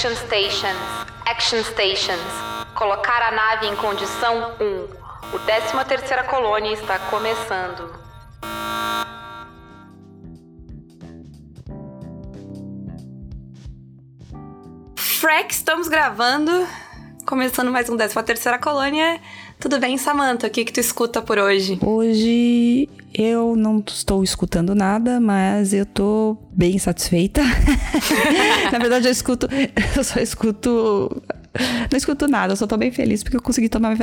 Action Stations. Action Stations. Colocar a nave em condição 1. O 13 terceira colônia está começando. Freck, estamos gravando. Começando mais um 13 terceira colônia. Tudo bem, Samantha? O que, que tu escuta por hoje? Hoje eu não estou escutando nada, mas eu tô bem satisfeita. Na verdade, eu escuto. Eu só escuto. Não escuto nada, eu só tô bem feliz porque eu consegui tomar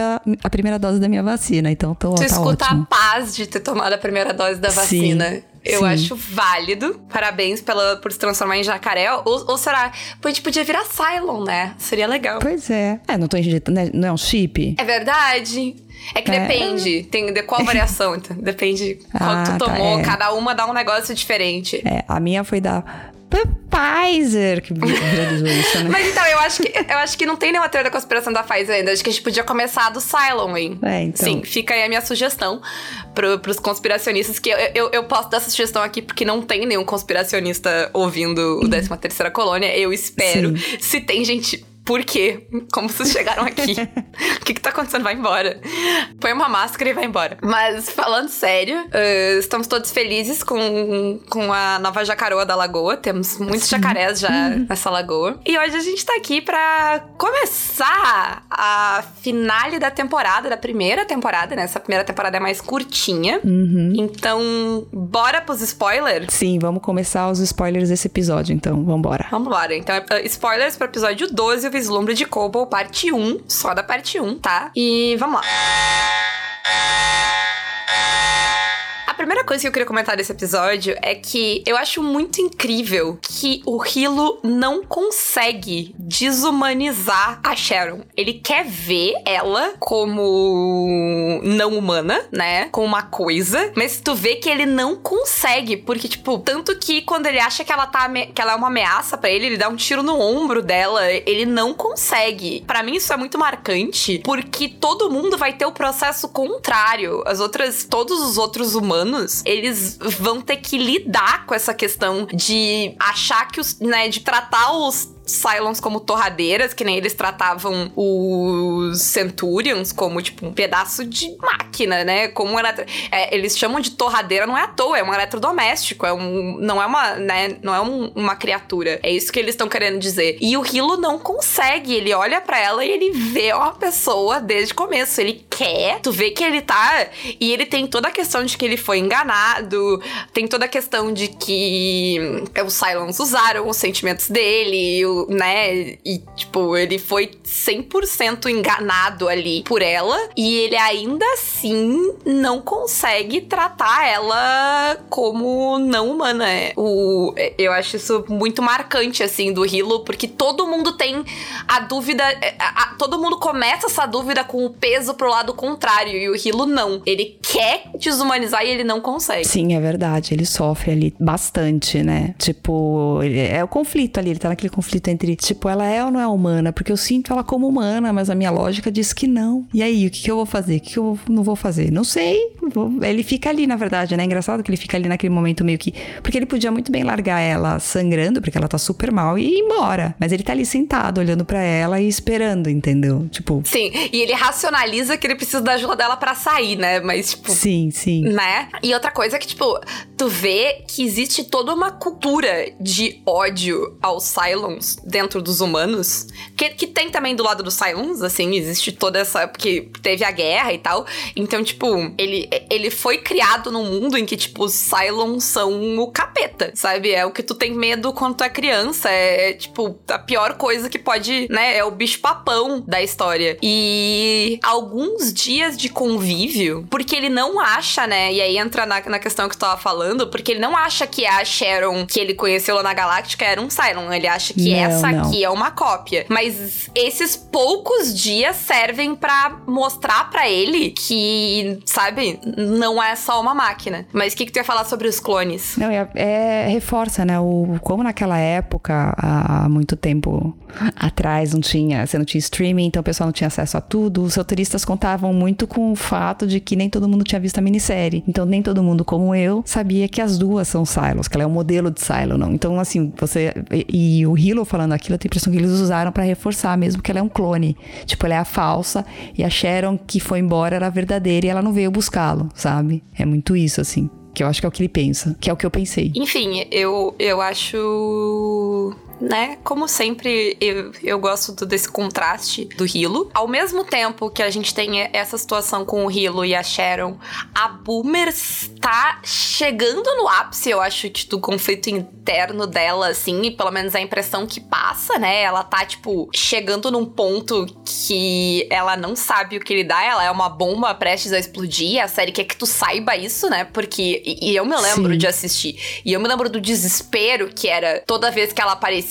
a primeira dose da minha vacina, então tô, tu tá escuta ótimo. a paz de ter tomado a primeira dose da vacina. Sim. Eu Sim. acho válido. Parabéns pela, por se transformar em jacaré. Ou, ou será? A gente podia virar Cylon, né? Seria legal. Pois é. É, não tô injetando. né? Não é um chip? É verdade. É que É. depende. Tem de qual variação, então. Depende qual Ah, tu tá, tomou. é. Cada uma dá um negócio diferente. É, a minha foi da Pfizer que viralizou isso, né? Mas então, eu acho que eu acho que não tem nenhuma teoria da conspiração da Pfizer ainda. Acho que a gente podia começar do Cylon, hein? É, então. Sim, fica aí a minha sugestão pro, pros conspiracionistas, que eu, eu, eu posso dar essa sugestão aqui porque não tem nenhum conspiracionista ouvindo o 13 terceira colônia. Eu espero. Sim. Se tem gente. Por quê? Como vocês chegaram aqui? o que que tá acontecendo? Vai embora. Põe uma máscara e vai embora. Mas, falando sério, eh, estamos todos felizes com, com a nova jacaroa da lagoa. Temos muitos jacarés já nessa lagoa. E hoje a gente tá aqui pra começar a finale da temporada, da primeira temporada, né? Essa primeira temporada é mais curtinha. Uhum. Então, bora pros spoilers? Sim, vamos começar os spoilers desse episódio, então. Vambora. Vambora. Então, é, spoilers pro episódio 12, o Vislumbre de Cobol, parte 1. Só da parte 1, tá? E vamos lá. A primeira coisa que eu queria comentar desse episódio é que eu acho muito incrível que o Hilo não consegue desumanizar a Sharon. Ele quer ver ela como não humana, né? Como uma coisa, mas tu vê que ele não consegue, porque tipo, tanto que quando ele acha que ela tá que ela é uma ameaça pra ele, ele dá um tiro no ombro dela, ele não consegue. Pra mim isso é muito marcante, porque todo mundo vai ter o processo contrário. As outras, todos os outros humanos, eles vão ter que lidar com essa questão de achar que os, né, de tratar os Cylons como torradeiras, que nem eles tratavam os Centurions como, tipo, um pedaço de máquina, né? Como um eletro... é, eles chamam de torradeira, não é à toa, é um eletrodoméstico, é um... não é uma, né? Não é um- uma criatura. É isso que eles estão querendo dizer. E o Hilo não consegue, ele olha pra ela e ele vê uma pessoa desde o começo, ele quer, tu vê que ele tá... E ele tem toda a questão de que ele foi enganado, tem toda a questão de que os Cylons usaram os sentimentos dele, o- né? E, tipo, ele foi 100% enganado ali por ela. E ele ainda assim não consegue tratar ela como não humana. É, O, eu acho isso muito marcante, assim, do Hilo, porque todo mundo tem a dúvida. a- a- todo mundo começa essa dúvida com o peso pro lado contrário. E o Hilo não. Ele quer desumanizar e ele não consegue. Sim, é verdade. Ele sofre ali bastante, né? Tipo, é o conflito ali. Ele tá naquele conflito entre, tipo, ela é ou não é humana? Porque eu sinto ela como humana, mas a minha lógica diz que não. E aí, o que, que eu vou fazer? O que, que eu não vou fazer? Não sei. Ele fica ali, na verdade, né? Engraçado que ele fica ali naquele momento meio que. Porque ele podia muito bem largar ela sangrando, porque ela tá super mal, e ir embora. Mas ele tá ali sentado, olhando pra ela e esperando, entendeu? Tipo, Sim, e ele racionaliza que ele precisa da ajuda dela pra sair, né? Mas, tipo, sim, sim. né? E outra coisa é que, tipo, tu vê que existe toda uma cultura de ódio aos Cylons dentro dos humanos, que, que tem também do lado dos Cylons, assim, existe toda essa. Porque teve a guerra e tal. Então, tipo, ele, ele foi criado num mundo em que, tipo, os Cylons são o capeta, sabe? É o que tu tem medo quando tu é criança. É, tipo, a pior coisa que pode, né? É o bicho-papão da história. E alguns dias de convívio, porque ele não acha, né? E aí entra na, na questão que tu tava falando, porque ele não acha que a Sharon que ele conheceu lá na Galáctica era um Cylon. Ele acha que Não, essa não. aqui é uma cópia. Mas esses poucos dias servem pra mostrar pra ele que, sabe, não é só uma máquina. Mas o que, que tu ia falar sobre os clones? Não, é, é- reforça, né? O, como naquela época, há muito tempo atrás, não tinha, você não tinha streaming, então o pessoal não tinha acesso a tudo. Os roteiristas contavam muito com o fato de que nem todo mundo tinha visto a minissérie. Então, nem todo mundo, como eu, sabia que as duas são Silos, que ela é um modelo de Silo, não. Então, assim, você. E, e o Hilo falando aquilo, eu tenho a impressão que eles usaram para reforçar mesmo que ela é um clone. Tipo, ela é a falsa e a Sharon que foi embora era a verdadeira e ela não veio buscá-lo, sabe? É muito isso, assim. Que eu acho que é o que ele pensa, que é o que eu pensei. Enfim, eu, eu acho né? Como sempre, eu, eu gosto do, desse contraste do Hilo. Ao mesmo tempo que a gente tem essa situação com o Hilo e a Sharon, a Boomer está chegando no ápice, eu acho, que do conflito interno dela, assim, e pelo menos a impressão que passa, né? Ela tá, tipo, chegando num ponto que ela não sabe o que lidar, ela é uma bomba prestes a explodir. A série quer que tu saiba isso, né? Porque. E, e eu me lembro Sim. de assistir. E eu me lembro do desespero que era toda vez que ela aparecia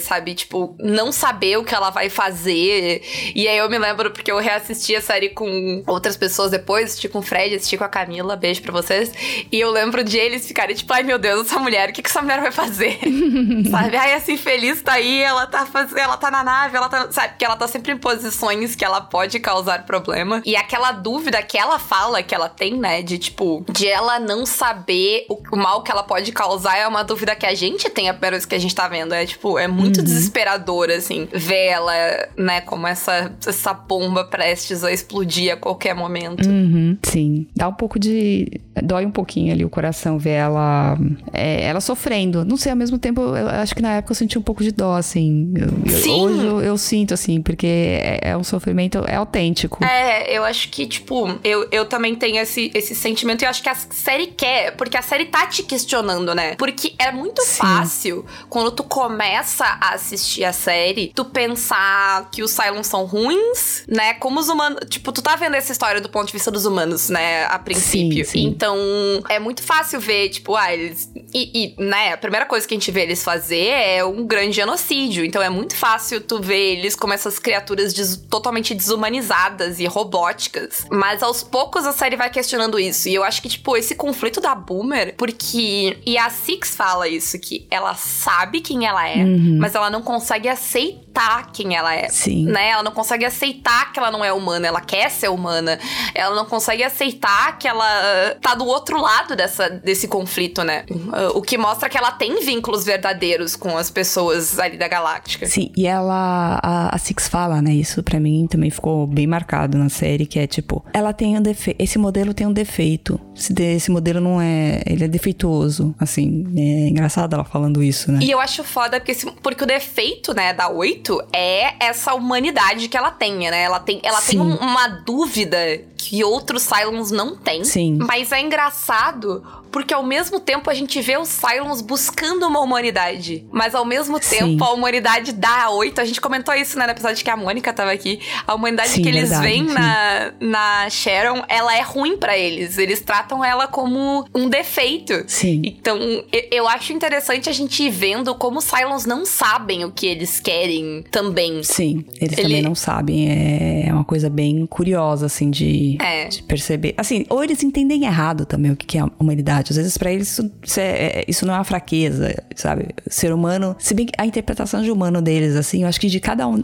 sabe? Tipo, não saber o que ela vai fazer. E aí eu me lembro porque eu reassisti a série com outras pessoas depois, assisti com o Fred, assisti com a Camila, beijo pra vocês. E eu lembro de eles ficarem tipo, ai meu Deus, essa mulher, o que, que essa mulher vai fazer? sabe? Ai, assim, feliz tá aí, ela tá fazendo, ela tá na nave, ela tá. Sabe? Porque ela tá sempre em posições que ela pode causar problema. E aquela dúvida que ela fala que ela tem, né? De tipo, de ela não saber o, o mal que ela pode causar é uma dúvida que a gente tem apenas que a gente tá vendo. É tipo, Tipo, é muito uhum. desesperador, assim, ver ela, né, como essa, essa bomba prestes a explodir a qualquer momento. Uhum. Sim. Dá um pouco de. Dói um pouquinho ali o coração ver ela. É, ela sofrendo. Não sei, ao mesmo tempo, eu acho que na época eu senti um pouco de dó, assim. Eu, Sim. Hoje eu, eu, sinto, assim, porque é, é, um sofrimento, é autêntico. É, eu acho que, tipo, eu, eu também tenho esse, esse sentimento e eu acho que a série quer, porque a série tá te questionando, né? Porque é muito Sim. fácil quando tu começa começa a assistir a série, tu pensar que os Cylons são ruins, né? Como os humanos. Tipo, tu tá vendo essa história do ponto de vista dos humanos, né? A princípio. Sim, sim. Então, é muito fácil ver, tipo, ah, eles. E, e, né, a primeira coisa que a gente vê eles fazer é um grande genocídio. Então, é muito fácil tu ver eles como essas criaturas des totalmente desumanizadas e robóticas. Mas aos poucos a série vai questionando isso. E eu acho que, tipo, esse conflito da Boomer, porque. E a Six fala isso, que ela sabe quem ela é, uhum. mas ela não consegue aceitar quem ela é. Sim. Né? Ela não consegue aceitar que ela não é humana, ela quer ser humana. Ela não consegue aceitar que ela tá do outro lado dessa, desse conflito, né? O que mostra que ela tem vínculos verdadeiros com as pessoas ali da galáctica. Sim, e ela, a, a Six fala, né? Isso para mim também ficou bem marcado na série, que é tipo, ela tem um defeito, esse modelo tem um defeito. Esse, esse modelo não é, ele é defeituoso, assim, é engraçado ela falando isso, né? E eu acho foda porque porque, porque o defeito, né, da 8 é essa humanidade que ela tem, né? Ela tem, ela tem um, uma dúvida que outros Cylons não têm. Sim. Mas é engraçado porque ao mesmo tempo a gente vê os Cylons buscando uma humanidade. Mas ao mesmo tempo Sim. a humanidade da 8, a gente comentou isso né, no episódio que a Mônica tava aqui. A humanidade sim, que eles verdade, veem na, na Sharon, ela é ruim para eles. Eles tratam ela como um defeito. Sim. Então eu, eu acho interessante a gente ir vendo como os Cylons não sabem o que eles querem também. Sim, eles Ele... também não sabem. É, é uma coisa bem curiosa, assim, de é. de perceber. Assim, ou eles entendem errado também o que é a humanidade. Às vezes, para eles, isso, isso, é, isso não é uma fraqueza, sabe? Ser humano, se bem que a interpretação de humano deles, assim, eu acho que de cada um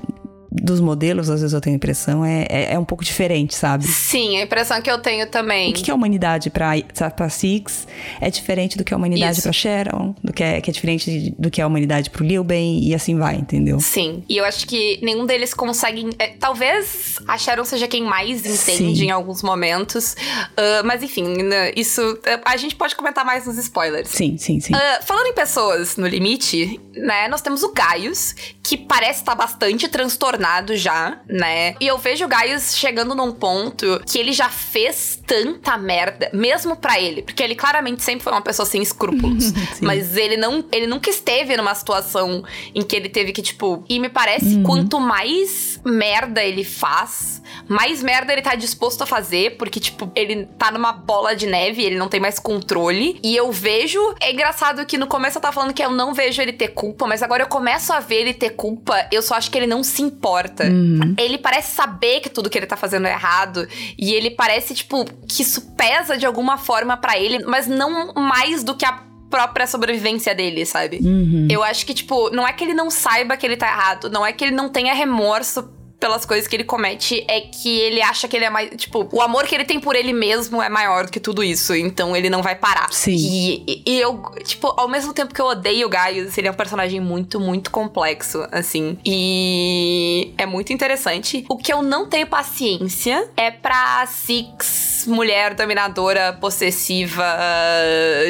dos modelos, às vezes eu tenho a impressão, é, é, é, um pouco diferente, sabe? Sim, a impressão que eu tenho também. O que é a humanidade pra, pra Six é diferente do que a humanidade pra Sharon, do que é, que é diferente do que é a humanidade pro Liu Ben, e assim vai, entendeu? Sim, e eu acho que nenhum deles consegue. É, talvez a Sharon seja quem mais entende Sim. em alguns momentos, uh, mas enfim, né, isso. A gente pode comentar mais nos spoilers. Sim, sim, sim. Uh, falando em pessoas no limite, né, nós temos o Gaius, que parece estar bastante transtornado já, né? E eu vejo o Gaius chegando num ponto que ele já fez tanta merda, mesmo para ele, porque ele claramente sempre foi uma pessoa sem escrúpulos, mas ele não, ele nunca esteve numa situação em que ele teve que tipo, e me parece uhum. quanto mais merda ele faz, mais merda ele tá disposto a fazer, porque tipo, ele tá numa bola de neve, ele não tem mais controle, e eu vejo, é engraçado que no começo eu tava falando que eu não vejo ele ter culpa, mas agora eu começo a ver ele ter culpa, eu só acho que ele não se importa. Uhum. Ele parece saber que tudo que ele tá fazendo é errado. E ele parece, tipo, que isso pesa de alguma forma para ele, mas não mais do que a própria sobrevivência dele, sabe? Uhum. Eu acho que, tipo, não é que ele não saiba que ele tá errado, não é que ele não tenha remorso pelas coisas que ele comete é que ele acha que ele é mais. Tipo, o amor que ele tem por ele mesmo é maior do que tudo isso. Então ele não vai parar. Sim. E, e eu, tipo, ao mesmo tempo que eu odeio o Gaius, ele é um personagem muito, muito complexo, assim. E é muito interessante. O que eu não tenho paciência é pra Six, mulher dominadora, possessiva,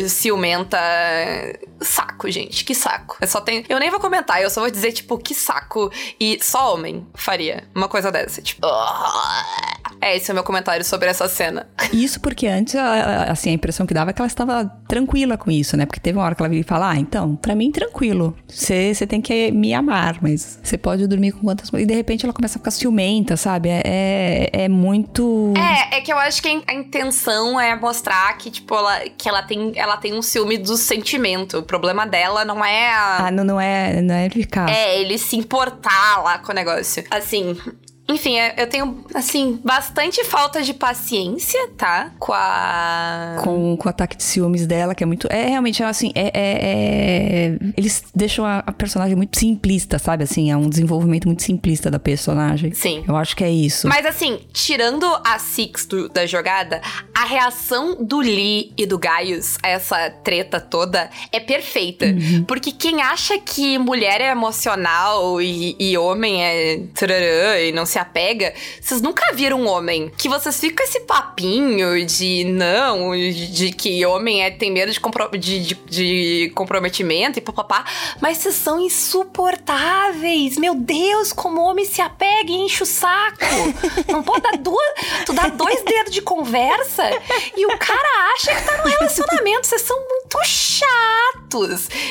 ciumenta. Saco, gente, que saco. Eu só tenho. Eu nem vou comentar, eu só vou dizer, tipo, que saco. E só homem faria uma coisa dessa. Tipo. É, esse é o meu comentário sobre essa cena. Isso porque antes, assim, a impressão que dava é que ela estava tranquila com isso, né? Porque teve uma hora que ela veio falar, ah, então, pra mim, tranquilo. Você tem que me amar, mas você pode dormir com quantas... E de repente ela começa a ficar ciumenta, sabe? É, é, é muito... É, é que eu acho que a intenção é mostrar que, tipo, ela, que ela tem, ela tem um ciúme do sentimento. O problema dela não é a... Ah, não, não é, não é ficar... É, ele se importar lá com o negócio. Assim, enfim, é, eu tenho, assim, bastante falta de paciência, tá? Com a. Com, com o ataque de ciúmes dela, que é muito. É realmente, assim, é. é, é... Eles deixam a, a, personagem muito simplista, sabe? Assim, é um desenvolvimento muito simplista da personagem. Sim. Eu acho que é isso. Mas, assim, tirando a Six do, da jogada, a reação do Lee e do Gaius a essa treta toda é perfeita. Uhum. Porque quem acha que mulher é emocional e, e homem é. Tararã, e não se se apega, vocês nunca viram um homem que vocês ficam esse papinho de não, de, que homem é, tem medo de, compro, de, de, de comprometimento e papapá, mas vocês são insuportáveis. Meu Deus, como homem se apega e enche o saco. Não pode dar duas. Tu dá dois dedos de conversa e o cara acha que tá num relacionamento. Vocês são muito chatos.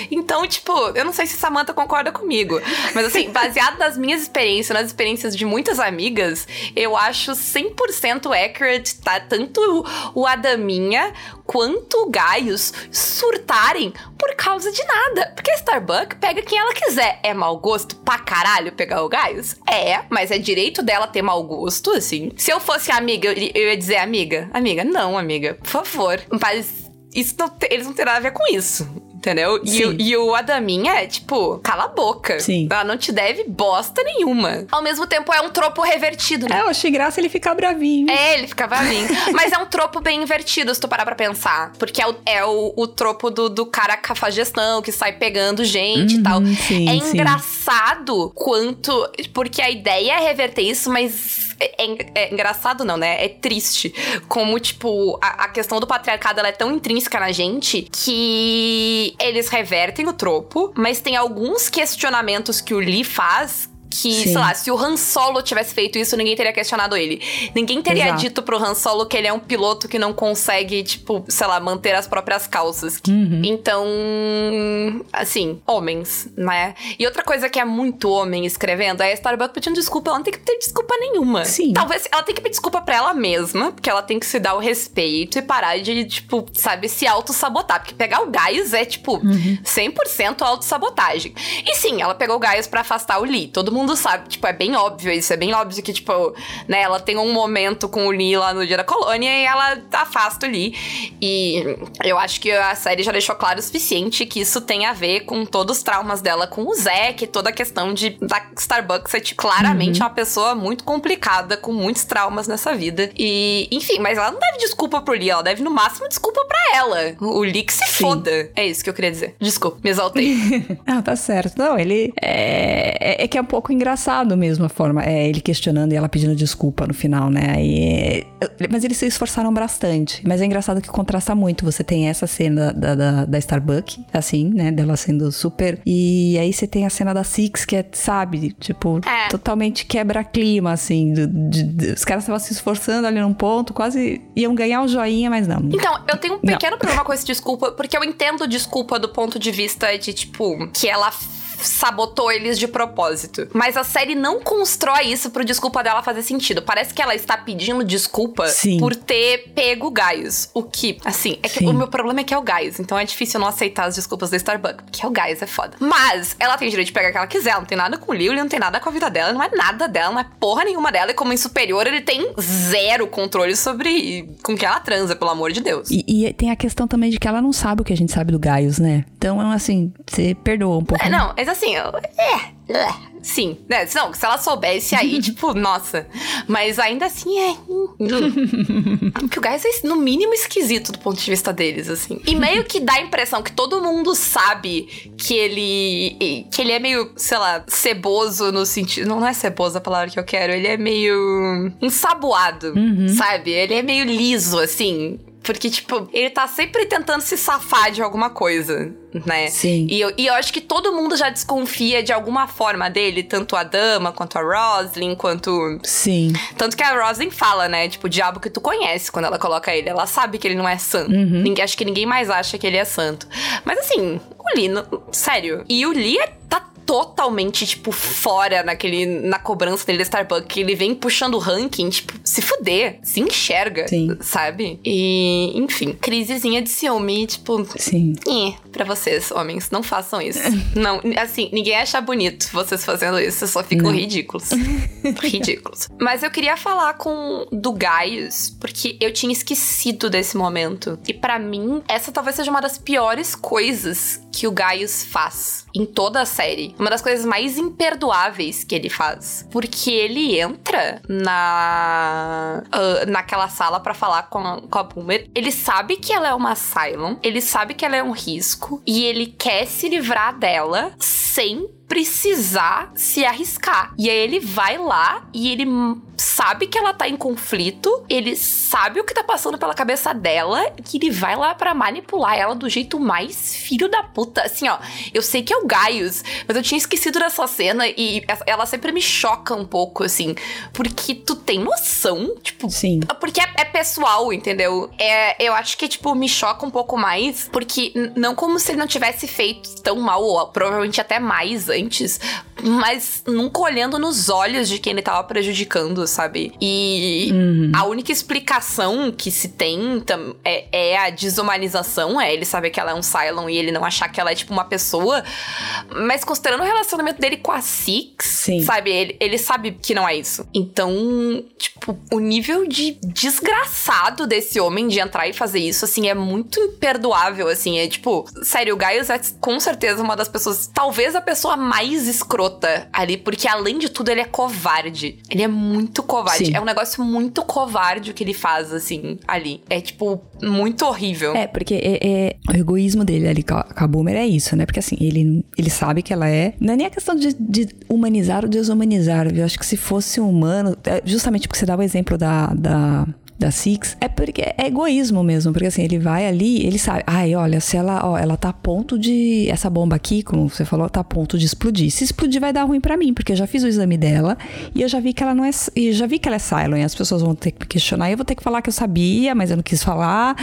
Então, tipo, eu não sei se Samantha concorda comigo, mas assim, baseado nas minhas experiências, nas experiências de muitas amigas, eu acho 100% accurate, tá? Tanto o Adaminha quanto o Gaius surtarem por causa de nada. Porque a Starbucks pega quem ela quiser. É mau gosto pra caralho pegar o Gaius? É, mas é direito dela ter mau gosto, assim. Se eu fosse amiga, eu ia dizer, amiga, amiga, não, amiga, por favor. Mas isso não, eles não têm nada a ver com isso entendeu? E, e, o Adaminha é tipo, cala a boca. Sim. Ela não te deve bosta nenhuma. Ao mesmo tempo, é um tropo revertido, né? É, eu achei graça ele ficar bravinho. É, ele fica bravinho. Mas é um tropo bem invertido, se tu parar pra pensar. Porque é o, é o, o tropo do, do cara cafajestão, que sai pegando gente uhum, e tal. Sim, é sim. engraçado quanto. Porque a ideia é reverter isso, mas é, é, é, engraçado, não, né? É triste. Como, tipo, a, a, questão do patriarcado ela é tão intrínseca na gente que eles revertem o tropo, mas tem alguns questionamentos que o Lee faz que, Sim. sei lá, se o Han Solo tivesse feito isso, ninguém teria questionado ele. Ninguém teria Exato. dito pro Han Solo que ele é um piloto que não consegue, tipo, sei lá, manter as próprias calças. Uhum. Então, assim, homens, né? E outra coisa que é muito homem escrevendo é a Starbucks pedindo desculpa. Ela não tem que ter desculpa nenhuma. Sim. Talvez ela tem que pedir desculpa pra ela mesma, porque ela tem que se dar o respeito e parar de, tipo, sabe, se auto-sabotar. Porque pegar o Gaius é, tipo, uhum. 100% auto-sabotagem. E sim, ela pegou o Gaius pra afastar o Lee. Todo mundo mundo sabe, tipo, é bem óbvio isso, é bem óbvio que, tipo, né, ela tem um momento com o Lee lá no dia da colônia e ela afasta o Lee. E eu acho que a série já deixou claro o suficiente que isso tem a ver com todos os traumas dela com o Zack, toda a questão de da Starbucks ser tipo, claramente uhum. uma pessoa muito complicada, com muitos traumas nessa vida. E, enfim, mas ela não deve desculpa pro Lee, ela deve no máximo desculpa pra ela. O Lee que se Sim. foda. É isso que eu queria dizer. Desculpa, me exaltei. não, tá certo. Não, ele é, é, é que é um pouco engraçado mesmo a forma. É ele questionando e ela pedindo desculpa no final, né? É, mas eles se esforçaram bastante. Mas é engraçado que contrasta muito. Você tem essa cena da, da, da Starbucks, assim, né? Dela sendo super. E aí você tem a cena da Six, que é, sabe, tipo, é. totalmente quebra-clima, assim. De, de, de, os caras estavam se esforçando ali num ponto, quase iam ganhar um joinha, mas não. Então, eu tenho um pequeno não. problema com esse desculpa, porque eu entendo desculpa do ponto de vista de, tipo, que ela sabotou eles de propósito. Mas a série não constrói isso pro desculpa dela fazer sentido. Parece que ela está pedindo desculpa Sim. por ter pego o Gaius. O que, assim, é que Sim. o meu problema é que é o Gaius. Então é difícil não aceitar as desculpas da Starbucks. Porque é o Gaius, é foda. Mas ela tem direito de pegar o que ela quiser. Ela não tem nada com o Lily, não tem nada com a vida dela. Não é nada dela, não é porra nenhuma dela. E como em superior, ele tem zero controle sobre com que ela transa, pelo amor de Deus. E, e tem a questão também de que ela não sabe o que a gente sabe do Gaius, né? Então, assim, você perdoa um pouco. É, não, assim, é. sim. Né? Não, se ela soubesse aí, tipo, nossa. Mas ainda assim é. Porque o Gaius é, no mínimo, esquisito do ponto de vista deles, assim. E meio que dá a impressão que todo mundo sabe que ele. que ele é meio, sei lá, ceboso no sentido. Não, não é ceboso a palavra que eu quero. Ele é meio. ensaboado, uhum. sabe? Ele é meio liso, assim. Porque, tipo, ele tá sempre tentando se safar de alguma coisa, né? Sim. E eu, e eu acho que todo mundo já desconfia de alguma forma dele, tanto a Dama, quanto a Roslyn, quanto. Sim. Tanto que a Roslyn fala, né? Tipo, o diabo que tu conhece quando ela coloca ele. Ela sabe que ele não é santo. Uhum. Ninguém, acho que ninguém mais acha que ele é santo. Mas assim, o Lee, sério. E o Lee é, tá totalmente, tipo, fora naquele, na cobrança dele da Starbucks, que ele vem puxando o ranking, tipo, se fuder, se enxerga, Sim. sabe? E, enfim, crisezinha de ciúme, tipo, Sim. Eh, pra vocês, homens, não façam isso. não, assim, ninguém acha bonito vocês fazendo isso, vocês só ficam não. ridículos. ridículos. Mas eu queria falar com do Gaius, porque eu tinha esquecido desse momento. E para mim, essa talvez seja uma das piores coisas que o Gaius faz em toda a série. Uma das coisas mais imperdoáveis que ele faz. Porque ele entra na. Uh, naquela sala para falar com a, com a Boomer. Ele sabe que ela é uma Cylon. Ele sabe que ela é um risco. E ele quer se livrar dela sem precisar se arriscar. E aí ele vai lá e ele sabe que ela tá em conflito, ele sabe o que tá passando pela cabeça dela, que ele vai lá para manipular ela do jeito mais filho da puta. Assim, ó, eu sei que é o Gaius, mas eu tinha esquecido dessa cena e ela sempre me choca um pouco, assim, porque tu tem noção, tipo, Sim. porque é, é pessoal, entendeu? É, eu acho que, tipo, me choca um pouco mais, porque não como se ele não tivesse feito tão mal, ou provavelmente até mais antes, mas nunca olhando nos olhos de quem ele tava prejudicando, sabe? E uhum. a única explicação que se tem é, é, a desumanização, é ele saber que ela é um Cylon e ele não achar que ela é tipo uma pessoa. Mas considerando o relacionamento dele com a Six, Sim. sabe? Ele, ele sabe que não é isso. Então, tipo, o nível de desgraçado desse homem de entrar e fazer isso, assim, é muito imperdoável, assim. É tipo, sério, o Gaius é com certeza uma das pessoas, talvez a pessoa mais escrota ali, porque além de tudo, ele é covarde. Ele é muito covarde. Sim. É um negócio muito covarde o que ele faz, assim, ali. É, tipo, muito horrível. É, porque é, é, o egoísmo dele ali com a Boomer é isso, né? Porque assim, ele, ele sabe que ela é. Não é nem a questão de, de humanizar ou desumanizar. Eu acho que se fosse um humano. É justamente porque você dá o exemplo da, da da Six, é porque é egoísmo mesmo, porque assim, ele vai ali, ele sabe, ai, olha, se ela, ó, ela tá a ponto de essa bomba aqui, como você falou, tá a ponto de explodir. Se explodir vai dar ruim para mim, porque eu já fiz o exame dela e eu já vi que ela não é, e já vi que ela é Cylon, e as pessoas vão ter que me questionar, e eu vou ter que falar que eu sabia, mas eu não quis falar.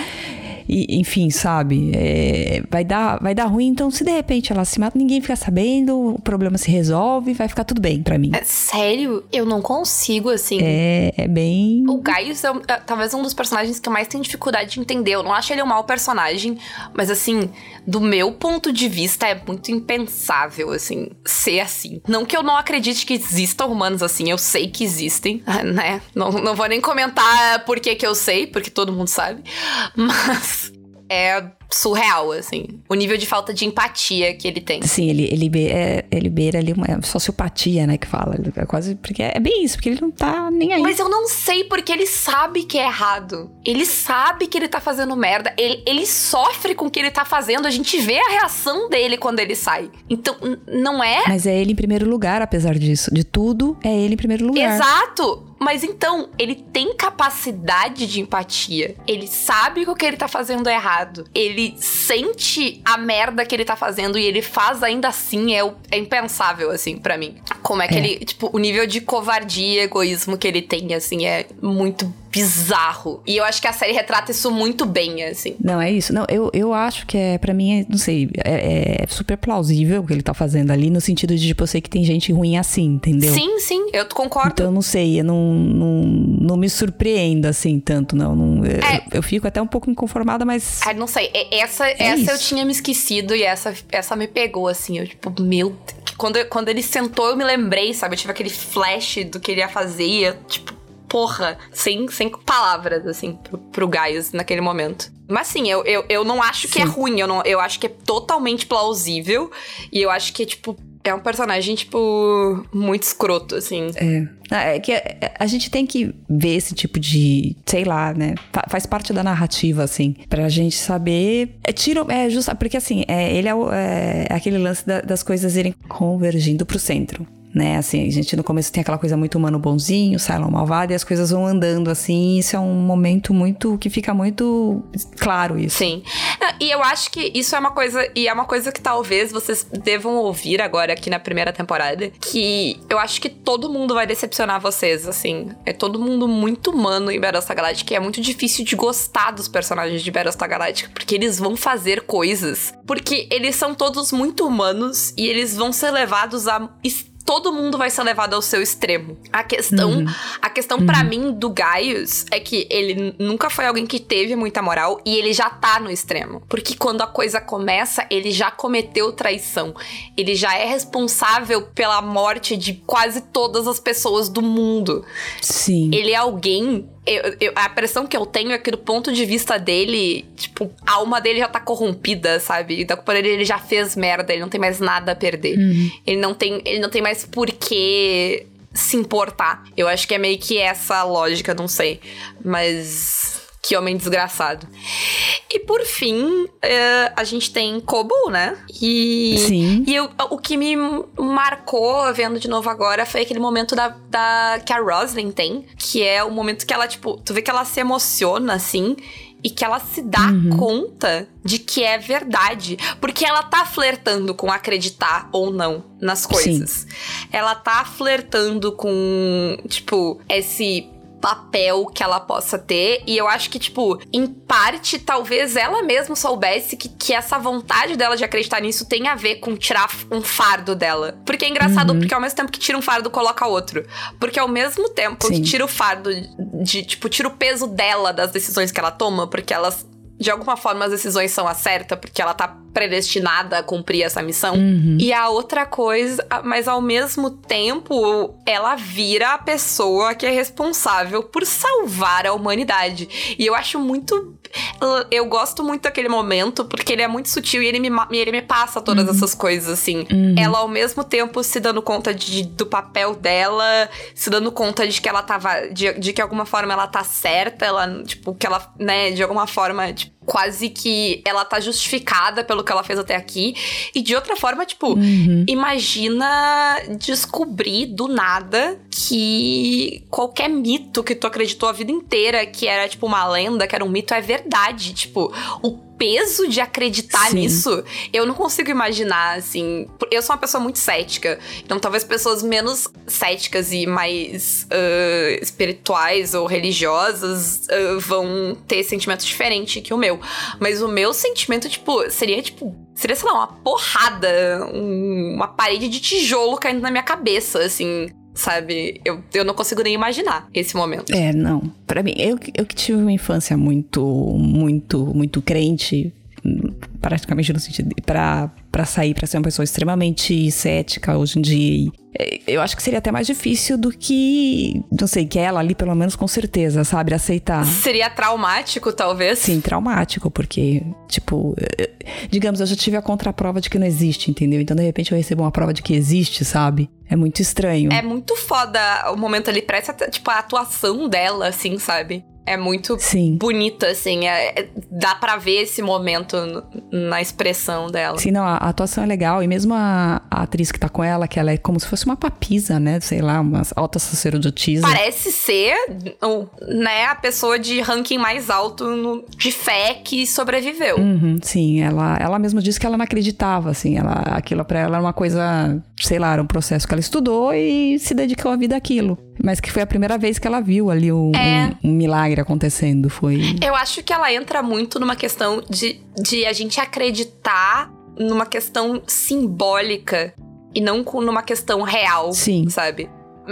E, enfim, sabe? É, vai, dar, vai dar ruim, então se de repente ela se mata, ninguém fica sabendo, o problema se resolve, vai ficar tudo bem para mim. É, sério? Eu não consigo, assim. É, é bem. O Gaius é, é, talvez um dos personagens que eu mais tenho dificuldade de entender. Eu não acho ele um mau personagem, mas assim, do meu ponto de vista, é muito impensável, assim, ser assim. Não que eu não acredite que existam humanos assim, eu sei que existem, né? Não, não vou nem comentar por que que eu sei, porque todo mundo sabe. Mas é surreal, assim. O nível de falta de empatia que ele tem. Sim, ele, ele, beira, é, ele beira ali uma sociopatia, né, que fala. É quase. Porque é bem isso, porque ele não tá nem aí. Mas eu não sei porque ele sabe que é errado. Ele sabe que ele tá fazendo merda. Ele, ele sofre com o que ele tá fazendo. A gente vê a reação dele quando ele sai. Então, não é. Mas é ele em primeiro lugar, apesar disso. De tudo, é ele em primeiro lugar. Exato! Mas então, ele tem capacidade de empatia. Ele sabe que o que ele tá fazendo é errado. Ele sente a merda que ele tá fazendo e ele faz ainda assim. É, é impensável, assim, para mim. Como é que é. ele. Tipo, o nível de covardia e egoísmo que ele tem, assim, é muito bizarro. E eu acho que a série retrata isso muito bem, assim. Não, é isso. Não, eu, eu acho que é, para mim, é, não sei, é, é, super plausível o que ele tá fazendo ali, no sentido de, tipo, eu sei que tem gente ruim assim, entendeu? Sim, sim, eu concordo. Então, eu não sei, eu não, não, não me surpreenda, assim, tanto, não. não eu, é. eu, fico até um pouco inconformada, mas... Ah, não sei, essa, é essa eu tinha me esquecido e essa, essa me pegou, assim, eu, tipo, meu... Quando, quando ele sentou, eu me lembrei, sabe? Eu tive aquele flash do que ele ia fazer e eu, tipo, porra, sem, sem palavras, assim, pro, pro Gaius naquele momento. Mas sim, eu, eu, eu não acho que é sim. é ruim, eu, não, eu acho que é totalmente plausível. E eu acho que, tipo, é um personagem, tipo, muito escroto, assim. É. Ah, é que a, a, gente tem que ver esse tipo de, sei lá, né? Faz parte da narrativa, assim, pra gente saber. É tiro, é justo, porque assim, é, ele é, é, é aquele lance da, das coisas irem convergindo pro centro né? Assim, a gente no começo tem aquela coisa muito humano bonzinho, Cylon malvado, e as coisas vão andando assim. Isso é um momento muito que fica muito claro isso. Sim. E eu acho que isso é uma coisa, e é uma coisa que talvez vocês devam ouvir agora aqui na primeira temporada, que eu acho que todo mundo vai decepcionar vocês, assim. É todo mundo muito humano em Battlestar Galactica, e é muito difícil de gostar dos personagens de Battlestar Galactica, porque eles vão fazer coisas, porque eles são todos muito humanos e eles vão ser levados a todo mundo vai ser levado ao seu extremo. A questão, uhum. a questão uhum. para mim do Gaius é que ele nunca foi alguém que teve muita moral e ele já tá no extremo. Porque quando a coisa começa, ele já cometeu traição. Ele já é responsável pela morte de quase todas as pessoas do mundo. Sim. Ele é alguém eu, eu, a pressão que eu tenho é que, do ponto de vista dele, tipo, a alma dele já tá corrompida, sabe? Então, por ele, ele já fez merda, ele não tem mais nada a perder. Uhum. Ele, não tem, ele não tem mais por que se importar. Eu acho que é meio que essa lógica, não sei. Mas. Que homem desgraçado. E por fim, é, a gente tem Kobo, né? E, Sim. E eu, o que me marcou vendo de novo agora foi aquele momento da, da que a Roslyn tem, que é o momento que ela, tipo, tu vê que ela se emociona assim e que ela se dá uhum. conta de que é verdade. Porque ela tá flertando com acreditar ou não nas coisas. Sim. Ela tá flertando com, tipo, esse papel que ela possa ter. E eu acho que, tipo, em parte, talvez ela mesma soubesse que, que essa vontade dela de acreditar nisso tem a ver com tirar um fardo dela. Porque é engraçado, uhum. porque ao mesmo tempo que tira um fardo, coloca outro. Porque ao mesmo tempo Sim. que tira o fardo de, tipo, tira o peso dela das decisões que ela toma, porque elas de alguma forma as decisões são a certa, porque ela tá predestinada a cumprir essa missão. Uhum. E a outra coisa, mas ao mesmo tempo, ela vira a pessoa que é responsável por salvar a humanidade. E eu acho muito. Eu gosto muito daquele momento, porque ele é muito sutil e ele me, ele me passa todas uhum. essas coisas, assim. Uhum. Ela, ao mesmo tempo, se dando conta de, do papel dela, se dando conta de que ela tava. De, de que de alguma forma ela tá certa, ela, tipo, que ela, né, de alguma forma, tipo, quase que ela tá justificada pelo que ela fez até aqui. E de outra forma, tipo, uhum. imagina descobrir do nada que qualquer mito que tu acreditou a vida inteira que era, tipo, uma lenda, que era um mito, é verdade. Tipo, o peso de acreditar Sim. nisso, eu não consigo imaginar, assim. Eu sou uma pessoa muito cética. Então, talvez pessoas menos céticas e mais uh, espirituais ou religiosas uh, vão ter sentimento diferente que o meu. Mas o meu sentimento, tipo, seria, tipo, seria, sei lá, uma porrada, um, uma parede de tijolo caindo na minha cabeça, assim sabe? Eu, eu não consigo nem imaginar esse momento. É, não. Para mim, eu, eu que tive uma infância muito, muito, muito crente, praticamente no sentido para para sair para ser uma pessoa extremamente cética hoje em dia. É, eu acho que seria até mais difícil do que, não sei, que ela ali pelo menos com certeza, sabe, aceitar. Seria traumático, talvez? Sim, traumático, porque tipo, digamos, eu já tive a contraprova de que não existe, entendeu? Então de repente eu recebo uma prova de que existe, sabe? É muito estranho. É muito foda o momento ali, parece tipo a atuação dela, assim, sabe? É muito Sim. bonita, assim. É, é, dá para ver esse momento na expressão dela. Sim, não, a, a, atuação é legal. E mesmo a, a, atriz que tá com ela, que ela é como se fosse uma papisa, né? Sei lá, uma alta sacerdotisa. Parece ser, né, a pessoa de ranking mais alto no, de fé que sobreviveu. Uhum, sim, ela, ela mesma disse que ela não acreditava, assim. Ela, aquilo pra ela era uma coisa, sei lá, era um processo que ela estudou e se dedicou a vida àquilo. Mas que foi a primeira vez que ela viu ali um, é. um, um, milagre acontecendo. Foi. Eu acho que ela entra muito numa questão de, de a gente acreditar numa questão simbólica e não numa questão real. Sim. Sabe?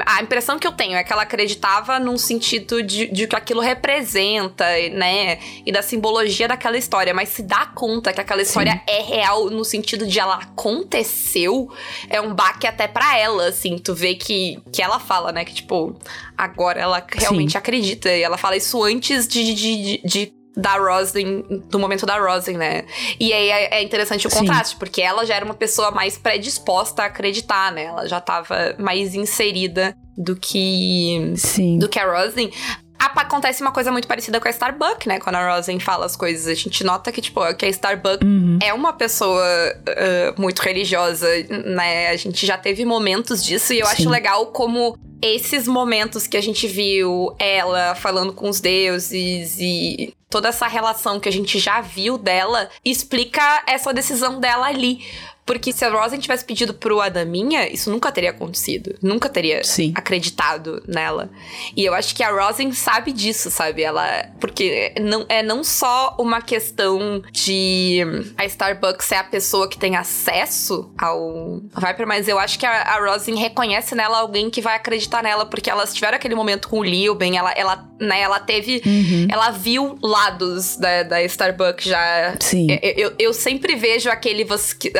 A impressão que eu tenho é que ela acreditava num sentido de, de que aquilo representa, né? E da simbologia daquela história. Mas se dá conta que aquela história Sim. é real no sentido de ela aconteceu, é um baque até para ela, assim. Tu vê que, que ela fala, né? Que, tipo, agora ela realmente Sim. acredita. E ela fala isso antes de, de, de, de da Roslyn, do momento da Roslyn, né? E aí é, é interessante o Sim. contraste, porque ela já era uma pessoa mais predisposta a acreditar, né? Ela já tava mais inserida do que Sim. do que a Roslyn. Acontece uma coisa muito parecida com a Starbuck, né? Quando a Roslyn fala as coisas, a gente nota que, tipo, que a Starbuck Uhum. é uma pessoa uh, muito religiosa, né? A gente já teve momentos disso e eu Sim. acho legal como esses momentos que a gente viu ela falando com os deuses e toda essa relação que a gente já viu dela explica essa decisão dela ali. Porque se a Roslyn tivesse pedido pro Adaminha, isso nunca teria acontecido. Nunca teria Sim. acreditado nela. E eu acho que a Rosin sabe disso, sabe? Ela. Porque não, é não só uma questão de a Starbucks ser a pessoa que tem acesso ao Viper, mas eu acho que a, a Rosin reconhece nela alguém que vai acreditar nela, porque elas tiveram aquele momento com o Lilben, ela, ela, né, ela teve. Uhum. Ela viu lados da, da Starbucks já. Sim. Eu, eu, eu sempre vejo aquele,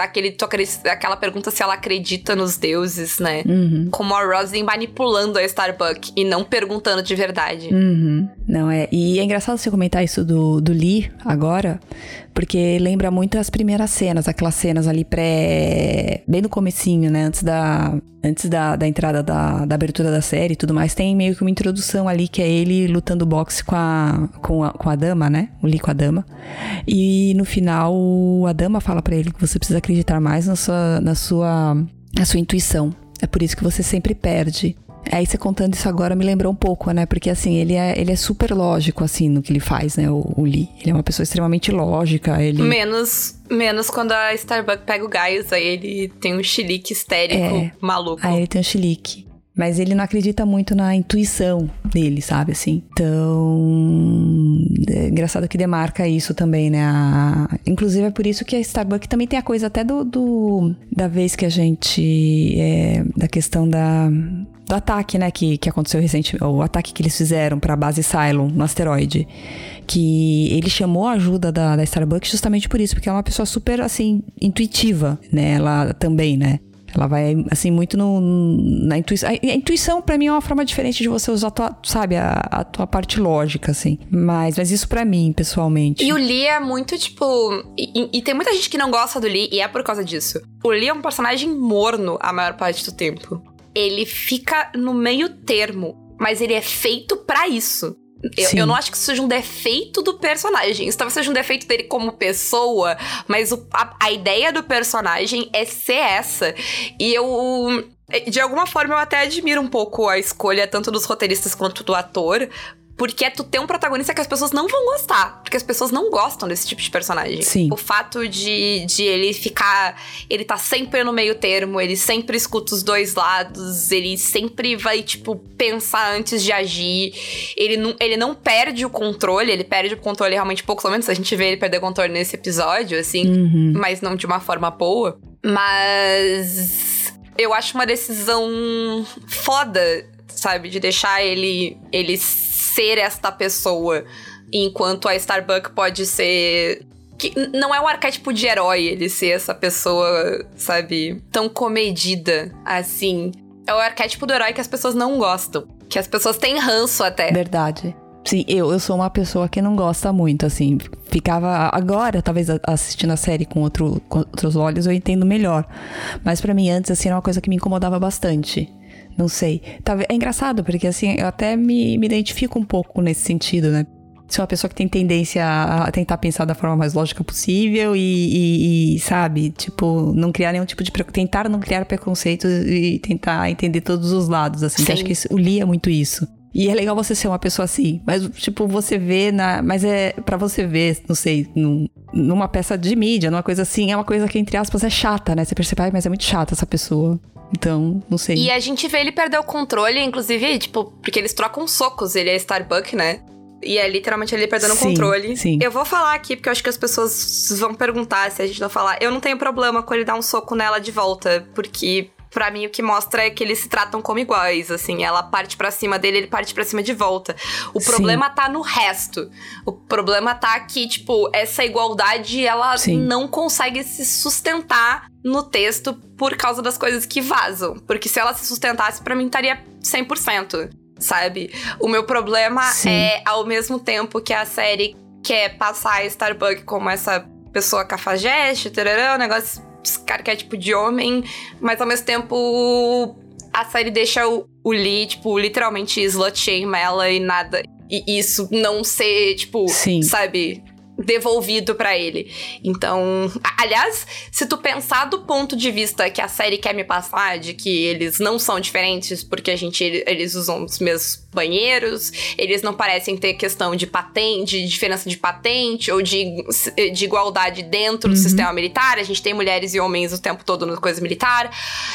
aquele, aquela pergunta se ela acredita nos deuses, né? Uhum. como a Roslyn manipulando a Starbuck e não perguntando de verdade. Uhum. Não é. E é engraçado você comentar isso do, do Lee agora, porque lembra muito as primeiras cenas, aquelas cenas ali pré. bem no comecinho, né? Antes da. Antes da, da entrada da, da abertura da série e tudo mais, tem meio que uma introdução ali que é ele lutando boxe com a, com a, com a dama, né? O Lee com a dama. E no final, a dama fala pra ele que você precisa acreditar mais na sua, na sua, na sua intuição. É por isso que você sempre perde. Aí você contando isso agora me lembrou um pouco, né? Porque assim, ele é, ele é super lógico, assim, no que ele faz, né? O, o Lee. Ele é uma pessoa extremamente lógica. Ele. Menos, menos quando a Starbuck pega o Gaius, aí ele tem um chilique histérico É. maluco. Aí ele tem um chilique. Mas ele não acredita muito na intuição dele, sabe assim? Então. É engraçado que demarca isso também, né? A- Inclusive é por isso que a Starbucks também tem a coisa até do. do- da vez que a gente. é, da questão da. Do ataque, né, que, que aconteceu recentemente, o ataque que eles fizeram pra base Cylon no asteroide. Que ele chamou a ajuda da, da Starbucks justamente por isso, porque ela é uma pessoa super, assim, intuitiva, né? Ela também, né? Ela vai, assim, muito no, na intuição. A, a intuição, pra mim, é uma forma diferente de você usar, a tua, sabe, a, a tua parte lógica, assim. Mas, mas isso pra mim, pessoalmente. E o Lee é muito, tipo. E- e tem muita gente que não gosta do Lee, e é por causa disso. O Lee é um personagem morno a maior parte do tempo. Ele fica no meio termo, mas ele é feito pra isso. Eu, eu não acho que isso seja um defeito do personagem. Isso talvez seja um defeito dele como pessoa, mas o- a, a ideia do personagem é ser essa. E eu. De alguma forma, eu até admiro um pouco a escolha tanto dos roteiristas quanto do ator. Porque é tu ter um protagonista que as pessoas não vão gostar. Porque as pessoas não gostam desse tipo de personagem. Sim. O fato de, de ele ficar. Ele tá sempre no meio termo, ele sempre escuta os dois lados, ele sempre vai, tipo, pensar antes de agir. Ele não, ele não perde o controle, ele perde o controle realmente poucos momentos. A gente vê ele perder o controle nesse episódio, assim Uhum. mas não de uma forma boa. Mas eu acho uma decisão foda, sabe, de deixar ele ele ser esta pessoa, enquanto a Starbuck pode ser que não é um arquétipo de herói ele ser essa pessoa, sabe, tão comedida assim. É o arquétipo do herói que as pessoas não gostam, que as pessoas têm ranço até. Verdade. Sim, eu, eu sou uma pessoa que não gosta muito, assim. Ficava. Agora, talvez assistindo a série com, outro, com outros olhos, eu entendo melhor. Mas pra mim, antes, assim, era uma coisa que me incomodava bastante. Não sei. É engraçado, porque assim, eu até me, me identifico um pouco nesse sentido, né? Sou uma pessoa que tem tendência a tentar pensar da forma mais lógica possível e, e- e, sabe, tipo, não criar nenhum tipo de. tentar não criar preconceitos e tentar entender todos os lados, assim. Sim. acho que isso, o Lee é muito isso. E é legal você ser uma pessoa assim, mas, tipo, você vê na. Mas é pra você ver, não sei, num- numa peça de mídia, numa coisa assim, é uma coisa que, entre aspas, é chata, né? Você percebe, "Ai, mas é muito chata essa pessoa. Então, não sei. E a gente vê ele perder o controle, inclusive, tipo, porque eles trocam socos, ele é Starbuck, né? E é literalmente ele perdendo o Sim, controle. sim. Eu vou falar aqui, porque eu acho que as pessoas vão perguntar se a gente não falar. Eu não tenho problema com ele dar um soco nela de volta, porque. Pra mim, o que mostra é que eles se tratam como iguais, assim. Ela parte pra cima dele, ele parte pra cima de volta. O Sim. problema tá no resto. O problema tá que, tipo, essa igualdade, ela Sim. não consegue se sustentar no texto por causa das coisas que vazam. Porque se ela se sustentasse, pra mim estaria 100%, sabe? O meu problema Sim. é, ao mesmo tempo que a série quer passar a Starbucks como essa pessoa cafajeste, tarará, um negócio arquétipo de homem, mas ao mesmo tempo a série deixa o, o Lee, tipo, literalmente slut shame ela e nada. E isso não ser, tipo, Sim. sabe? Devolvido para ele. Então, aliás, se tu pensar do ponto de vista que a série quer me passar de que eles não são diferentes porque a gente eles usam os mesmos banheiros, eles não parecem ter questão de patente, de diferença de patente ou de, de igualdade dentro Uhum. do sistema militar. A gente tem mulheres e homens o tempo todo na coisa militar.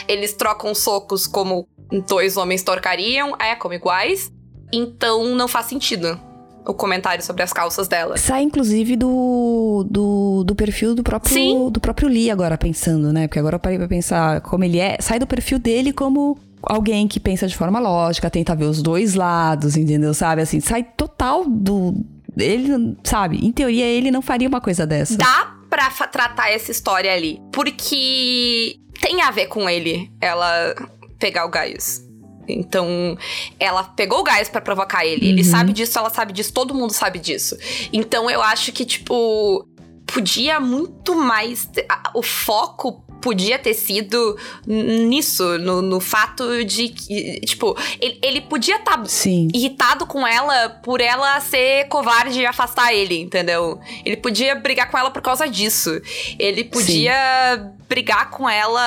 Eles trocam socos como dois homens torcariam, é como iguais. Então não faz sentido o comentário sobre as calças dela. Sai, inclusive, do, do, do perfil do próprio, Sim. do próprio Lee agora, pensando, né? Porque agora eu parei pra pensar como ele é. Sai do perfil dele como alguém que pensa de forma lógica, tenta ver os dois lados, entendeu? Sabe? Assim, sai total do... Ele, sabe? Em teoria, ele não faria uma coisa dessa. Dá pra tratar essa história ali, porque tem a ver com ele, ela pegar o Gaius. Então, ela pegou o Gaius pra provocar ele. Ele Uhum. sabe disso, ela sabe disso, todo mundo sabe disso. Então, eu acho que, tipo, podia muito mais. O foco podia ter sido nisso, no, no fato de que, tipo, ele, ele podia estar Sim. irritado com ela por ela ser covarde e afastar ele, entendeu? Ele podia brigar com ela por causa disso. Ele podia brigar com ela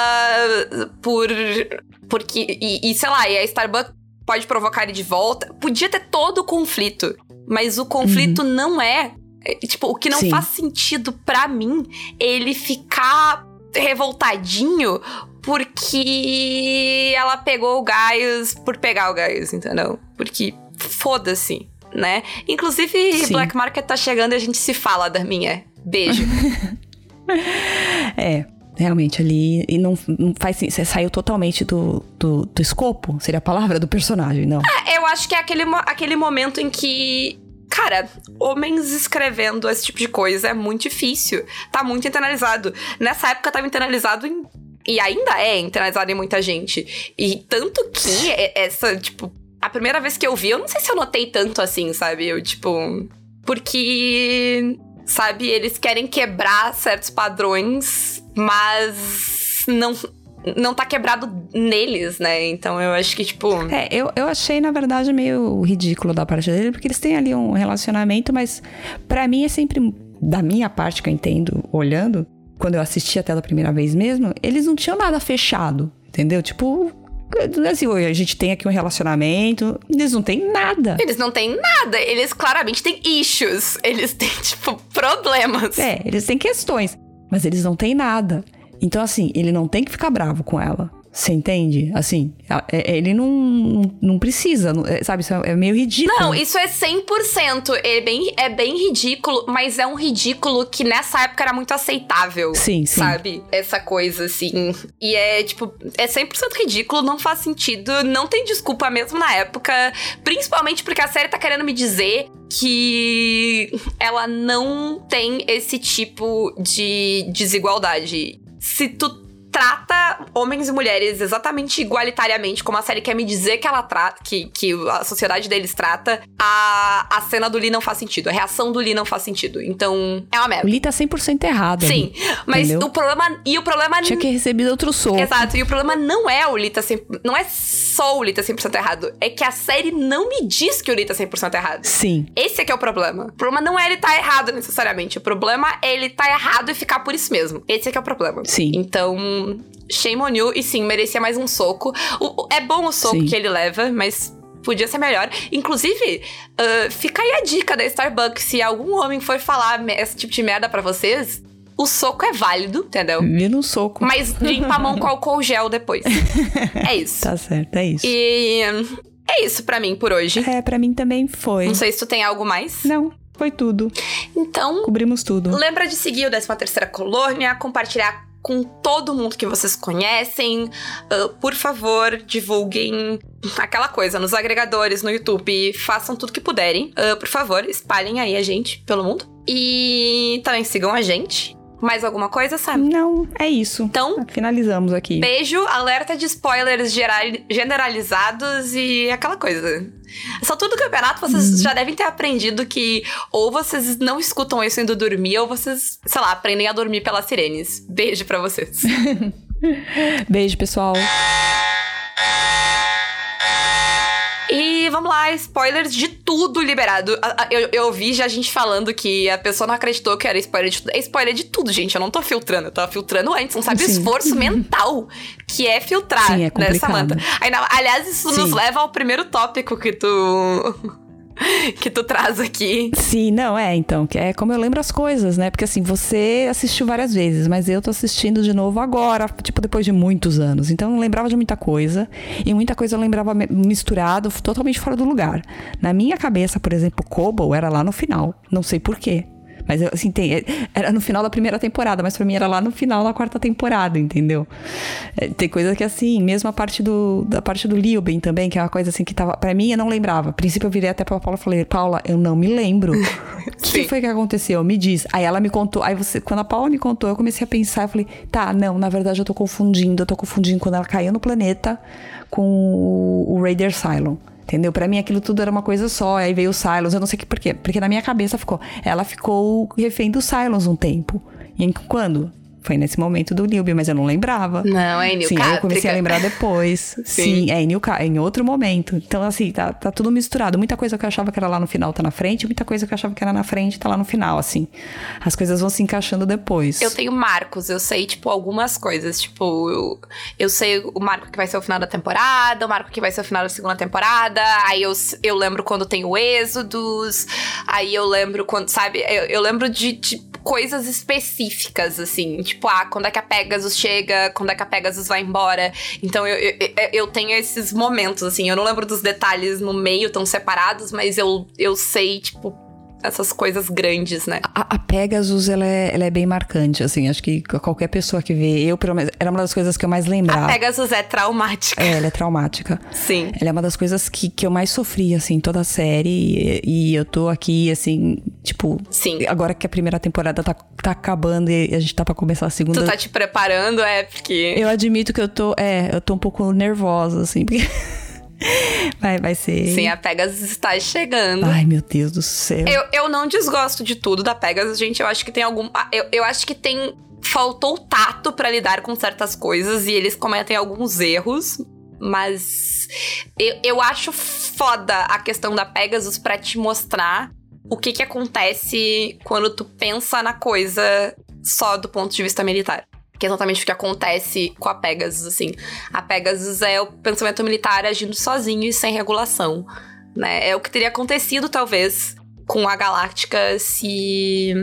por. Porque. E, e, sei lá, e a Starbucks pode provocar ele de volta. Podia ter todo o conflito. Mas o conflito não é. é, Tipo, o que não Sim. faz sentido pra mim ele ficar revoltadinho porque ela pegou o Gaius por pegar o Gaius, entendeu? Porque foda-se, né? Inclusive, Sim. Black Market tá chegando e a gente se fala, Darminha. Beijo. É, realmente ali. E não, não faz Você saiu totalmente do, do, do escopo, seria a palavra do personagem, não. Eu acho que é aquele, aquele momento em que. Cara, homens escrevendo esse tipo de coisa é muito difícil. Tá muito internalizado. Nessa época tava internalizado em. E ainda é internalizado em muita gente. E tanto que essa, tipo. A primeira vez que eu vi, eu não sei se eu notei tanto assim, sabe? Eu, tipo. Porque. Sabe, eles querem quebrar certos padrões, mas não. Não tá quebrado neles, né? Então eu acho que, tipo. É, eu, eu achei, na verdade, meio ridículo da parte dele, porque eles têm ali um relacionamento, mas pra mim é sempre, da minha parte que eu entendo, olhando, quando eu assisti até da primeira vez mesmo, eles não tinham nada fechado, entendeu? Tipo, assim, "Oi, a gente tem aqui um relacionamento, eles não têm nada. Eles não têm nada, eles claramente têm issues. Eles têm, tipo, problemas. É, eles têm questões, mas eles não têm nada. Então, assim, ele não tem que ficar bravo com ela. Você entende? Assim, a- é- ele não, não precisa, é, sabe? Isso é é meio ridículo. Não, isso é 100%. É bem, é bem ridículo, mas é um ridículo que nessa época era muito aceitável. Sim, sim. Sabe? Essa coisa, assim. E é, tipo, é 100% ridículo, não faz sentido, não tem desculpa mesmo na época. Principalmente porque a série tá querendo me dizer que ela não tem esse tipo de desigualdade. Se tu trata homens e mulheres exatamente igualitariamente, como a série quer me dizer que ela trata, que, que a sociedade deles trata, a, a cena do Lee não faz sentido, a reação do Lee não faz sentido. Então, é uma O merda. Lee tá 100% errado. Sim, ali, mas entendeu? o problema. E o problema. Tinha que receber outro soco. Exato, e o problema não é o Lita 100%. Não é só o Lita 100% errado. É que a série não me diz que o Lita 100% errado. Sim. Esse é que é o problema. O problema não é ele estar errado necessariamente. O problema é ele estar errado e ficar por isso mesmo. Esse é que é o problema. Sim. Então, shame on you. E sim, merecia mais um soco. O- é bom o soco Sim. que ele leva, mas podia ser melhor. Inclusive, ah, fica aí a dica da Starbucks. Se algum homem for falar esse tipo de merda pra vocês, o soco é válido, entendeu? Vira um soco. Mas limpa a mão com álcool gel depois. É isso. Tá certo, é isso. E é isso pra mim por hoje. É, pra mim também foi. Não sei se tu tem algo mais. Não, foi tudo. Então, Cobrimos tudo. lembra de seguir o 13ª Colônia, compartilhar com todo mundo que vocês conhecem. Ah, por favor, divulguem aquela coisa nos agregadores, no YouTube. Façam tudo que puderem. Ah, por favor, espalhem aí a gente pelo mundo. E também sigam a gente. Mais alguma coisa, Sam? Não, é isso. Então, finalizamos aqui. Beijo, alerta de spoilers generalizados e aquela coisa. Só tudo do campeonato, vocês uhum. já devem ter aprendido que ou vocês não escutam isso indo dormir, ou vocês, sei lá, aprendem a dormir pelas sirenes. Beijo para vocês. Beijo, pessoal. E vamos lá, spoilers de tudo liberado. Eu, eu ouvi já a gente falando que a pessoa não acreditou que era spoiler de tudo. É spoiler de tudo, gente. Eu não tô filtrando. Eu tô filtrando antes. Não sabe Sim. o esforço mental que é filtrar, Sim, é né? Aliás, isso Sim. nos leva ao primeiro tópico que tu que tu traz aqui. Sim, não, é, então, é como eu lembro as coisas, né? Porque assim, você assistiu várias vezes, mas eu tô assistindo de novo agora, tipo, depois de muitos anos. Então eu lembrava de muita coisa, e muita coisa eu lembrava misturado, totalmente fora do lugar. Na minha cabeça, por exemplo, Kobo era lá no final. Não sei porquê. Mas, assim, tem, é, era no final da primeira temporada, mas pra mim era lá no final da quarta temporada, entendeu? É, tem coisa que, assim, mesmo a parte do, da parte do Liuben também, que é uma coisa, assim, que tava... Pra mim, eu não lembrava. A princípio, eu virei até pra Paula e falei, Paula, eu não me lembro. O que, que foi que aconteceu? Me diz. Aí ela me contou. Aí você, quando a Paula me contou, eu comecei a pensar, eu falei, tá, não, na verdade eu tô confundindo. Eu tô confundindo quando ela caiu no planeta com o, o Raider Cylon. Entendeu? Para mim aquilo tudo era uma coisa só. Aí veio o Silos, eu não sei que por quê. Porque na minha cabeça ficou. Ela ficou refém do Silos um tempo. E quando? Foi nesse momento do Nilby, mas eu não lembrava. Não, é Nilby. Sim, eu comecei a lembrar depois. Sim. Sim, é em em outro momento. Então, assim, tá, tá tudo misturado. Muita coisa que eu achava que era lá no final tá na frente, muita coisa que eu achava que era na frente tá lá no final, assim. As coisas vão se encaixando depois. Eu tenho marcos, eu sei, tipo, algumas coisas. Tipo, eu, eu sei o marco que vai ser o final da temporada, o marco que vai ser o final da segunda temporada. Aí eu, eu lembro quando tem o Êxodos. Aí eu lembro quando, sabe? Eu, eu lembro de, de coisas específicas, assim. Tipo, ah, quando é que a Pegasus chega, quando é que a Pegasus vai embora. Então eu, eu, eu tenho esses momentos, assim. Eu não lembro dos detalhes no meio tão separados, mas eu, eu sei, tipo, essas coisas grandes, né? A, a Pegasus, ela é, ela é bem marcante, assim. Acho que qualquer pessoa que vê, eu pelo menos, era uma das coisas que eu mais lembrava. A Pegasus é traumática. É, ela é traumática. Sim. Ela é uma das coisas que, que eu mais sofri, assim, toda a série. E, e eu tô aqui, assim, tipo... Sim. Agora que a primeira temporada tá, tá acabando e a gente tá pra começar a segunda... Tu tá te preparando, é, porque... Eu admito que eu tô, é, eu tô um pouco nervosa, assim, porque... Vai, vai ser. Sim, a Pegasus está chegando. Ai, meu Deus do céu. Eu, eu não desgosto de tudo da Pegasus, gente. Eu acho que tem algum. Ah, eu, eu acho que tem. Faltou tato para lidar com certas coisas e eles cometem alguns erros. Mas eu, eu acho foda a questão da Pegasus para te mostrar o que que acontece quando tu pensa na coisa só do ponto de vista militar que é exatamente o que acontece com a Pegasus, assim. A Pegasus é o pensamento militar agindo sozinho e sem regulação, né? É o que teria acontecido, talvez, com a Galáctica se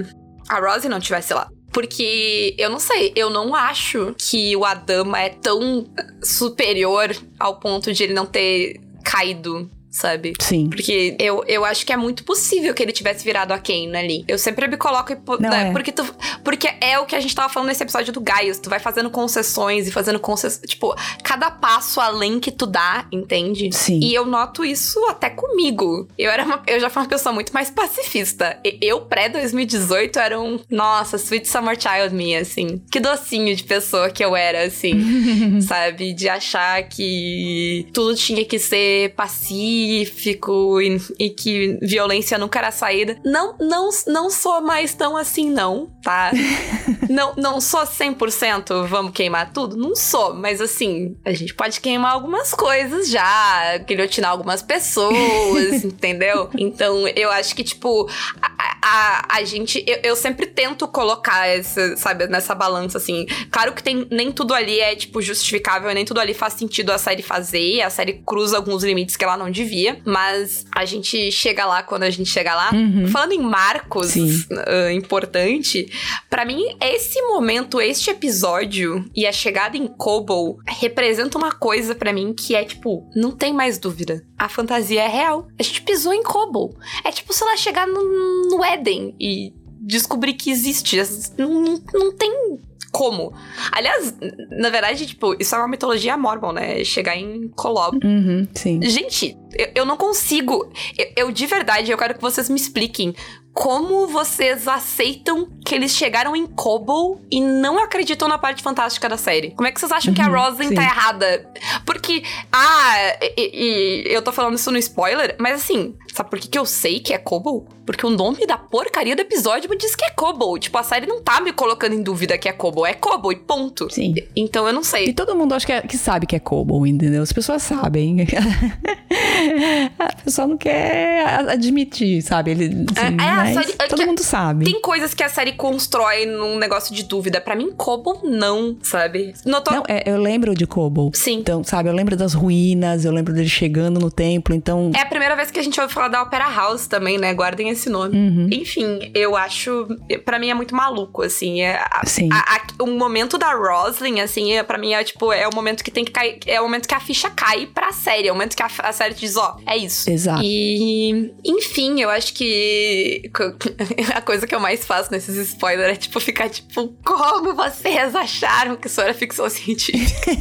a Rose não tivesse lá. Porque eu não sei, eu não acho que o Adama é tão superior ao ponto de ele não ter caído sabe? Sim. Porque eu, eu acho que é muito possível que ele tivesse virado a Kane ali. Eu sempre me coloco. Não né, é. porque, tu, porque é o que a gente tava falando nesse episódio do Gaius. Tu vai fazendo concessões e fazendo concessões. Tipo, cada passo além que tu dá, entende? Sim. E eu noto isso até comigo. Eu, era uma, eu já fui uma pessoa muito mais pacifista. Eu, pré-2018, era um. Nossa, Sweet Summer Child me, assim. Que docinho de pessoa que eu era, assim. sabe? De achar que tudo tinha que ser pacífico pacífico e, e, que violência nunca era saída. Não, não, não sou mais tão assim, não, tá? não, não sou 100% vamos queimar tudo? Não sou, mas assim, a gente pode queimar algumas coisas já, guilhotinar algumas pessoas, entendeu? Então, eu acho que, tipo, a, a, a gente. Eu, eu, sempre tento colocar essa, sabe, nessa balança, assim. Claro que tem, nem tudo ali é, tipo, justificável, nem tudo ali faz sentido a série fazer, a série cruza alguns limites que ela não devia mas a gente chega lá quando a gente chega lá. Uhum. Falando em marcos uh, importante, para mim, esse momento, este episódio e a chegada em Kobo representa uma coisa para mim que é tipo, não tem mais dúvida. A fantasia é real. A gente pisou em Kobo. É tipo, se ela chegar no, no Éden e descobrir que existe. Não, não tem como. Aliás, na verdade, tipo, isso é uma mitologia mormon, né? Chegar em Kolob. Uhum, sim. Gente, eu, eu não consigo. Eu, eu, de verdade, eu quero que vocês me expliquem como vocês aceitam que eles chegaram em Cobble e não acreditam na parte fantástica da série? Como é que vocês acham uhum, que a uhum, Roslyn sim. tá errada? Porque, ah, e, e, eu tô falando isso no spoiler, mas assim, sabe por que, que eu sei que é Cobble? Porque o nome da porcaria do episódio me diz que é Cobble. Tipo, a série não tá me colocando em dúvida que é Cobble, é Cobble e ponto. Sim. Então eu não sei. E todo mundo acho que, é, que sabe que é Cobble, entendeu? As pessoas sabem. a pessoa não quer admitir, sabe? Ele, assim, é, é série, todo mundo sabe. Tem coisas que a série constrói num negócio de dúvida. Para mim, Cobble não, sabe? Notou... Não, é, eu lembro de Cobble. Sim. Então, sabe, eu lembro das ruínas, eu lembro dele chegando no templo, então... É a primeira vez que a gente ouve falar da Opera House também, né? Guardem esse nome. Uhum. Enfim, eu acho... para mim é muito maluco, assim. É, Sim. A, a, o momento da Roslyn, assim, é, para mim é, tipo, é o momento que tem que cair... É o momento que a ficha cai pra série. É o momento que a, a série diz, ó, oh, é isso. Exato. E... Enfim, eu acho que... a coisa que eu mais faço nesses spoilers é, tipo, ficar, tipo, como vocês acharam que isso era ficção científica?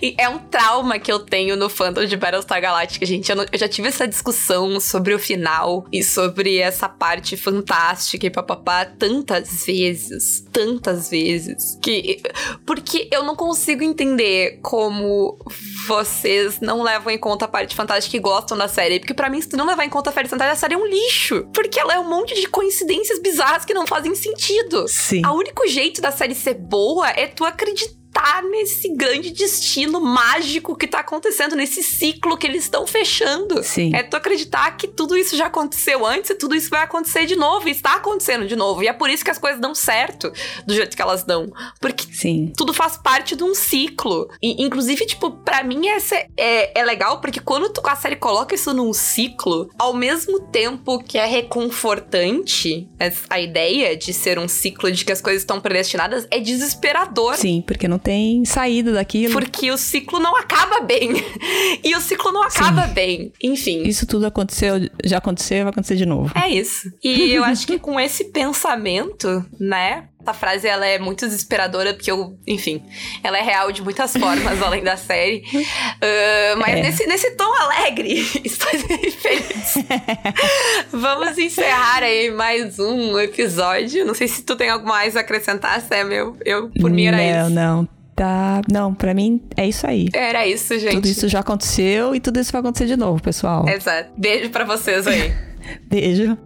e é um trauma que eu tenho no fandom de Battlestar Galactica, gente. Eu, não, eu, já tive essa discussão sobre o final e sobre essa parte fantástica e papapá tantas vezes. Tantas vezes. Que. Porque eu não consigo entender como vocês não levam em conta a parte fantástica e gostam da série. Porque para mim, se tu não levar em conta a parte fantástica, a série é um lixo. Porque ela é um monte de coincidências bizarras que não fazem sentido. Sim. O único jeito da série ser boa é tu acreditar tá nesse grande destino mágico que tá acontecendo, nesse ciclo que eles estão fechando. Sim. É tu acreditar que tudo isso já aconteceu antes e tudo isso vai acontecer de novo, e está acontecendo de novo. E é por isso que as coisas dão certo do jeito que elas dão. Porque Sim. tudo faz parte de um ciclo. E, inclusive, tipo, para mim essa é, é legal, porque quando tu, a série coloca isso num ciclo, ao mesmo tempo que é reconfortante a ideia de ser um ciclo de que as coisas estão predestinadas, é desesperador. Sim, porque não tem saída daquilo. Porque o ciclo não acaba bem. e o ciclo não acaba Sim. bem. Enfim. Isso tudo aconteceu, já aconteceu, vai acontecer de novo. É isso. E eu acho que com esse pensamento, né? Essa frase ela é muito desesperadora, porque eu, enfim, ela é real de muitas formas além da série. Uh, mas é. nesse, nesse tom alegre, estou feliz. Vamos encerrar aí mais um episódio. Não sei se tu tem algo mais a acrescentar, Sam. Eu, eu por mim era não, isso. Não, não. Tá. Não, pra mim é isso aí. Era isso, gente. Tudo isso já aconteceu e tudo isso vai acontecer de novo, pessoal. Exato. Beijo para vocês aí. Beijo.